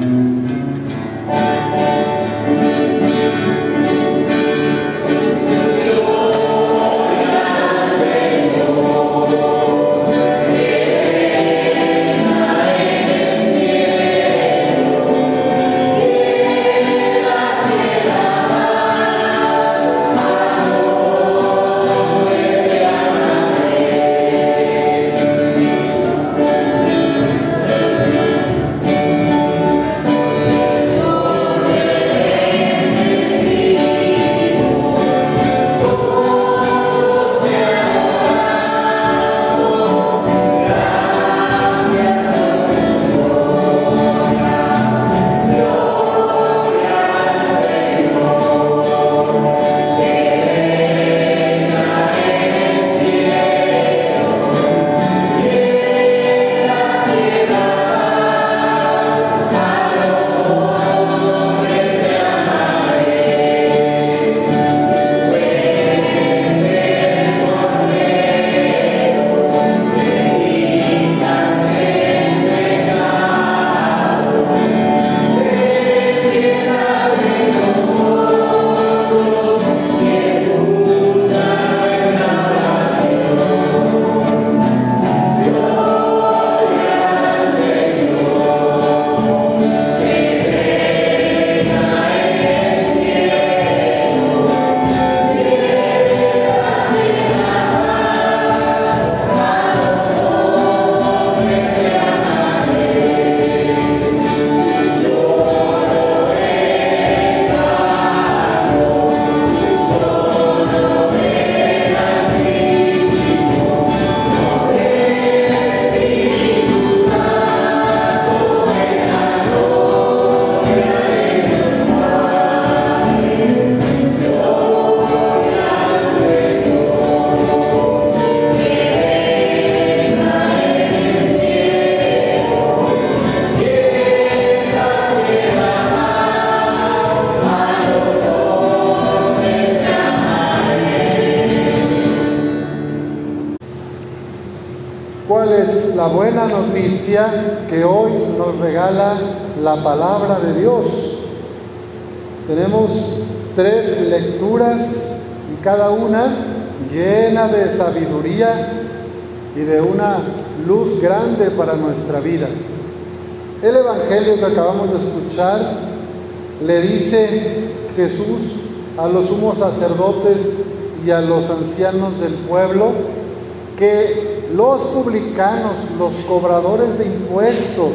la buena noticia que hoy nos regala la palabra de Dios. Tenemos tres lecturas y cada una llena de sabiduría y de una luz grande para nuestra vida. El Evangelio que acabamos de escuchar le dice Jesús a los sumos sacerdotes y a los ancianos del pueblo que los publicanos, los cobradores de impuestos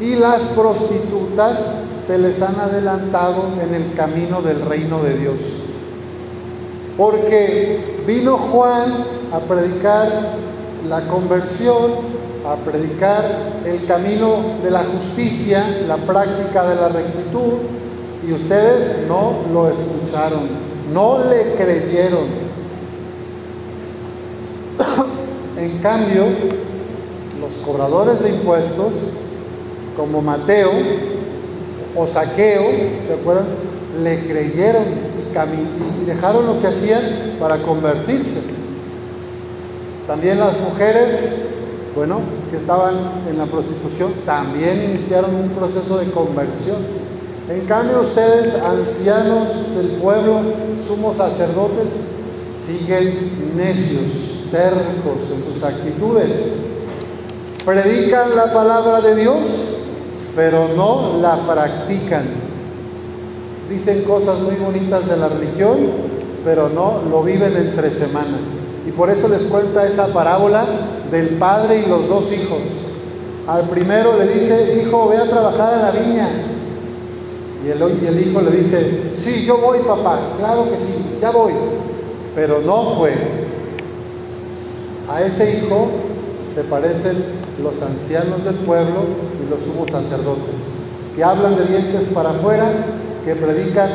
y las prostitutas se les han adelantado en el camino del reino de Dios. Porque vino Juan a predicar la conversión, a predicar el camino de la justicia, la práctica de la rectitud, y ustedes no lo escucharon, no le creyeron. En cambio, los cobradores de impuestos, como Mateo o Saqueo, ¿se acuerdan? Le creyeron y, dejaron lo que hacían para convertirse. También las mujeres, bueno, que estaban en la prostitución, también iniciaron un proceso de conversión. En cambio, ustedes, ancianos del pueblo, sumos sacerdotes, siguen necios tercos en sus actitudes. Predican la palabra de Dios, pero no la practican. Dicen cosas muy bonitas de la religión, pero no lo viven entre semana. Y por eso les cuenta esa parábola del padre y los dos hijos. Al primero le dice, hijo, ve a trabajar a la viña. Y el hijo le dice, sí, yo voy, papá, claro que sí, ya voy. Pero no fue. A ese hijo se parecen los ancianos del pueblo y los sumos sacerdotes, que hablan de dientes para afuera, que predican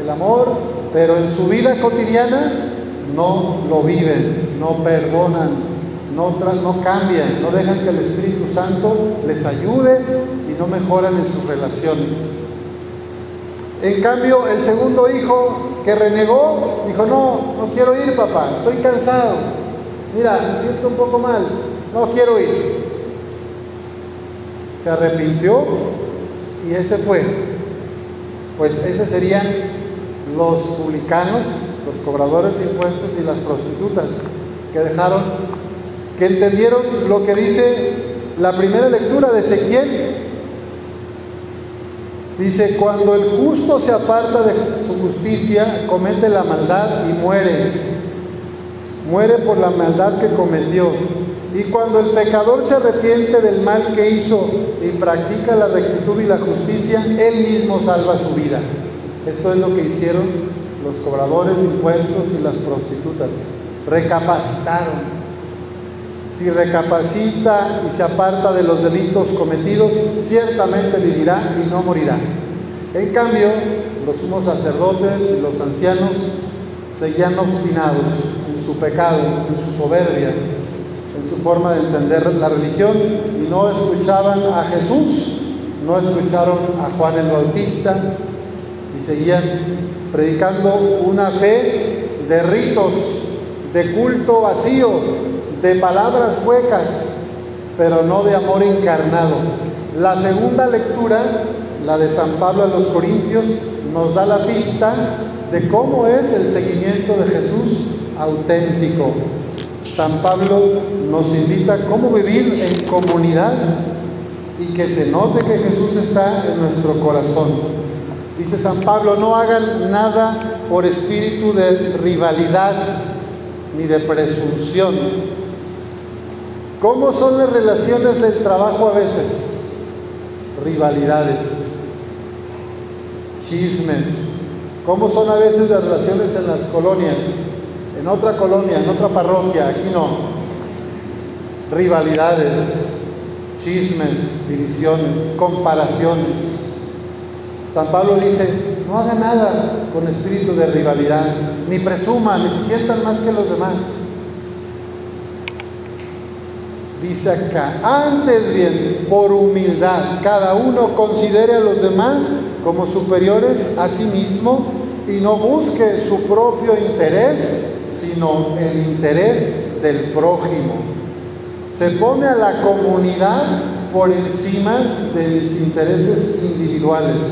el amor, pero en su vida cotidiana no lo viven, no perdonan, no, no cambian, no dejan que el Espíritu Santo les ayude y no mejoran en sus relaciones. En cambio, el segundo hijo que renegó, dijo, no, no quiero ir, papá, estoy cansado mira, me siento un poco mal, no quiero ir. Se arrepintió y ese fue. Pues esos serían los publicanos, los cobradores de impuestos y las prostitutas que dejaron, que entendieron lo que dice la primera lectura de Ezequiel. Dice, cuando el justo se aparta de su justicia, comete la maldad y muere. Muere por la maldad que cometió. Y cuando el pecador se arrepiente del mal que hizo y practica la rectitud y la justicia, él mismo salva su vida. Esto es lo que hicieron los cobradores de impuestos y las prostitutas. Recapacitaron. Si recapacita y se aparta de los delitos cometidos, ciertamente vivirá y no morirá. En cambio, los sumos sacerdotes y los ancianos seguían obstinados su pecado, en su soberbia, en su forma de entender la religión y no escuchaban a Jesús, no escucharon a Juan el Bautista y seguían predicando una fe de ritos, de culto vacío, de palabras huecas, pero no de amor encarnado. La segunda lectura, la de San Pablo a los Corintios, nos da la pista de cómo es el seguimiento de Jesús auténtico. San Pablo nos invita a cómo vivir en comunidad y que se note que Jesús está en nuestro corazón. Dice San Pablo, no hagan nada por espíritu de rivalidad ni de presunción. ¿Cómo son las relaciones del trabajo a veces? Rivalidades, chismes. ¿Cómo son a veces las relaciones en las colonias? En otra colonia, en otra parroquia, aquí no. Rivalidades, chismes, divisiones, comparaciones. San Pablo dice, no haga nada con espíritu de rivalidad, ni presuma, ni se sientan más que los demás. Dice acá, antes bien, por humildad, cada uno considere a los demás como superiores a sí mismo y no busque su propio interés, sino el interés del prójimo. Se pone a la comunidad por encima de mis intereses individuales.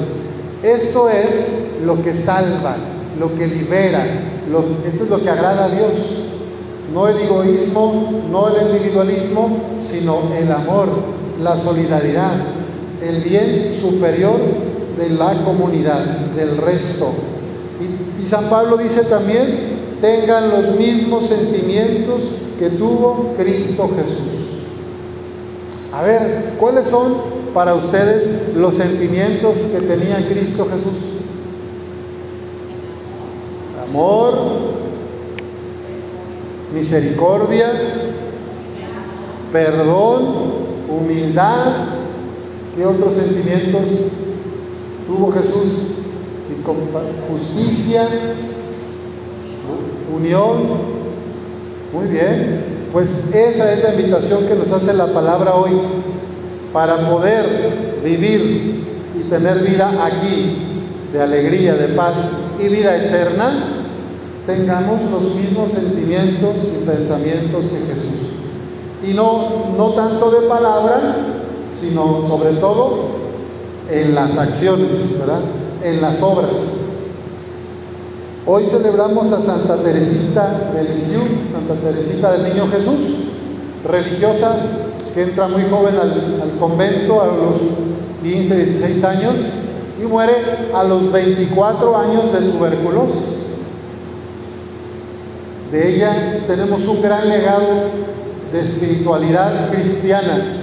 Esto es lo que salva, lo que libera, esto es lo que agrada a Dios. No el egoísmo, no el individualismo, sino el amor, la solidaridad, el bien superior de la comunidad, del resto. Y, y San Pablo dice también, tengan los mismos sentimientos que tuvo Cristo Jesús. A ver, ¿cuáles son para ustedes los sentimientos que tenía Cristo Jesús? Amor, misericordia, perdón, humildad. ¿Qué otros sentimientos tuvo Jesús? Justicia, unión. Muy bien, pues esa es la invitación que nos hace la palabra hoy para poder vivir y tener vida aquí de alegría, de paz y vida eterna, tengamos los mismos sentimientos y pensamientos que Jesús. Y no, no tanto de palabra, sino sobre todo en las acciones, ¿verdad? En las obras. Hoy celebramos a Santa Teresita de Lisieux, Santa Teresita del Niño Jesús, religiosa que entra muy joven al, al convento a los 15, 16 años y muere a los 24 años de tuberculosis. De ella tenemos un gran legado de espiritualidad cristiana,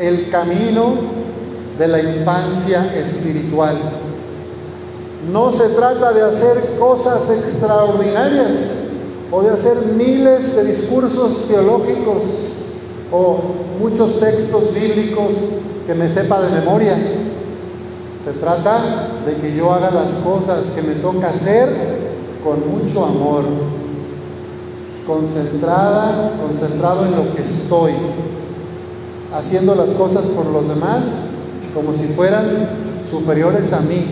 el camino de la infancia espiritual. No se trata de hacer cosas extraordinarias o de hacer miles de discursos teológicos o muchos textos bíblicos que me sepa de memoria. Se trata de que yo haga las cosas que me toca hacer con mucho amor, concentrada, concentrado en lo que estoy, haciendo las cosas por los demás como si fueran superiores a mí,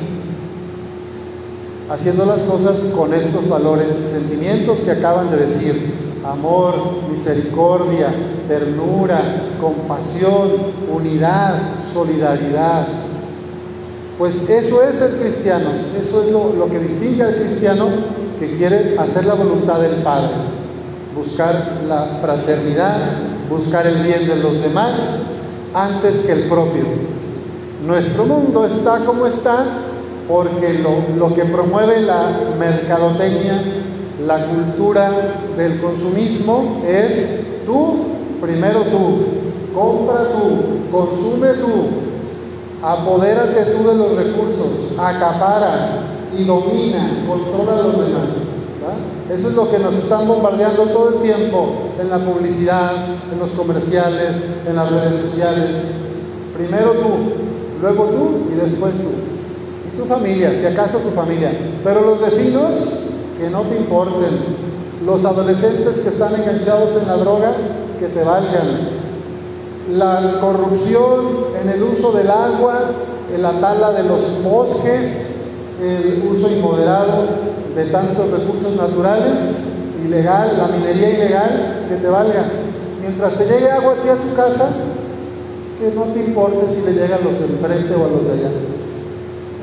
haciendo las cosas con estos valores, sentimientos que acaban de decir, amor, misericordia, ternura, compasión, unidad, solidaridad. Pues eso es ser cristianos, eso es lo, lo que distingue al cristiano que quiere hacer la voluntad del Padre, buscar la fraternidad, buscar el bien de los demás antes que el propio. Nuestro mundo está como está porque lo, lo que promueve la mercadotecnia, la cultura del consumismo es tú, primero tú, compra tú, consume tú, apodérate tú de los recursos, acapara y domina, controla a los demás. Eso es lo que nos están bombardeando todo el tiempo en la publicidad, en los comerciales, en las redes sociales. Primero tú, luego tú y después tú. Tu familia, si acaso tu familia. Pero los vecinos, que no te importen. Los adolescentes que están enganchados en la droga, que te valgan. La corrupción en el uso del agua, en la tala de los bosques, el uso inmoderado de tantos recursos naturales, ilegal, la minería ilegal, que te valga. Mientras te llegue agua aquí a tu casa, que no te importe si le llegan los enfrente o a los de allá.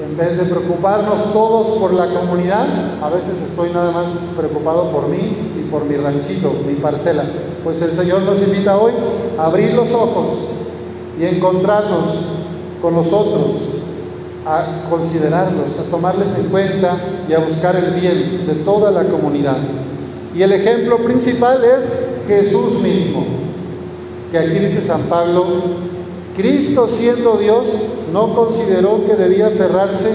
En vez de preocuparnos todos por la comunidad, a veces estoy nada más preocupado por mí y por mi ranchito, mi parcela. Pues el Señor nos invita hoy a abrir los ojos y encontrarnos con los otros, a considerarlos, a tomarles en cuenta y a buscar el bien de toda la comunidad. Y el ejemplo principal es Jesús mismo, que aquí dice San Pablo, Cristo siendo Dios no consideró que debía aferrarse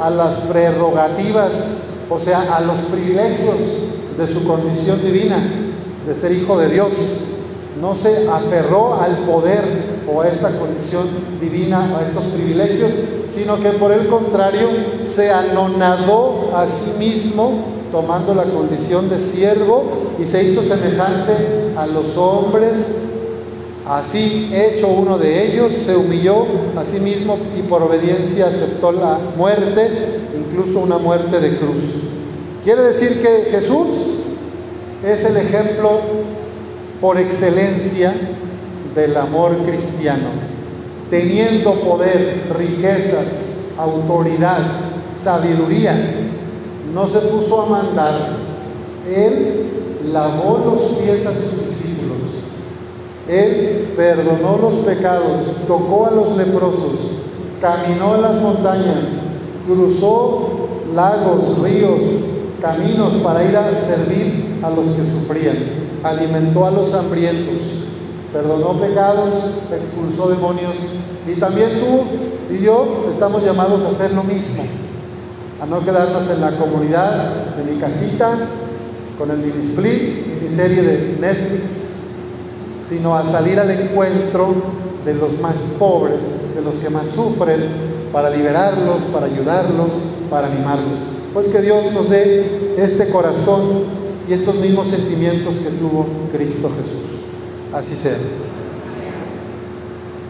a las prerrogativas, o sea, a los privilegios de su condición divina, de ser hijo de Dios. No se aferró al poder o a esta condición divina, a estos privilegios, sino que por el contrario se anonadó a sí mismo tomando la condición de siervo y se hizo semejante a los hombres. Así, hecho uno de ellos, se humilló a sí mismo y por obediencia aceptó la muerte, incluso una muerte de cruz. Quiere decir que Jesús es el ejemplo por excelencia del amor cristiano, teniendo poder, riquezas, autoridad, sabiduría, no se puso a mandar, él lavó los pies a él perdonó los pecados, tocó a los leprosos, caminó en las montañas, cruzó lagos, ríos, caminos para ir a servir a los que sufrían, alimentó a los hambrientos, perdonó pecados, expulsó demonios y también tú y yo estamos llamados a hacer lo mismo, a no quedarnos en la comunidad de mi casita con el mini split y mi serie de Netflix, sino a salir al encuentro de los más pobres, de los que más sufren, para liberarlos, para ayudarlos, para animarlos. Pues que Dios nos dé este corazón y estos mismos sentimientos que tuvo Cristo Jesús. Así sea.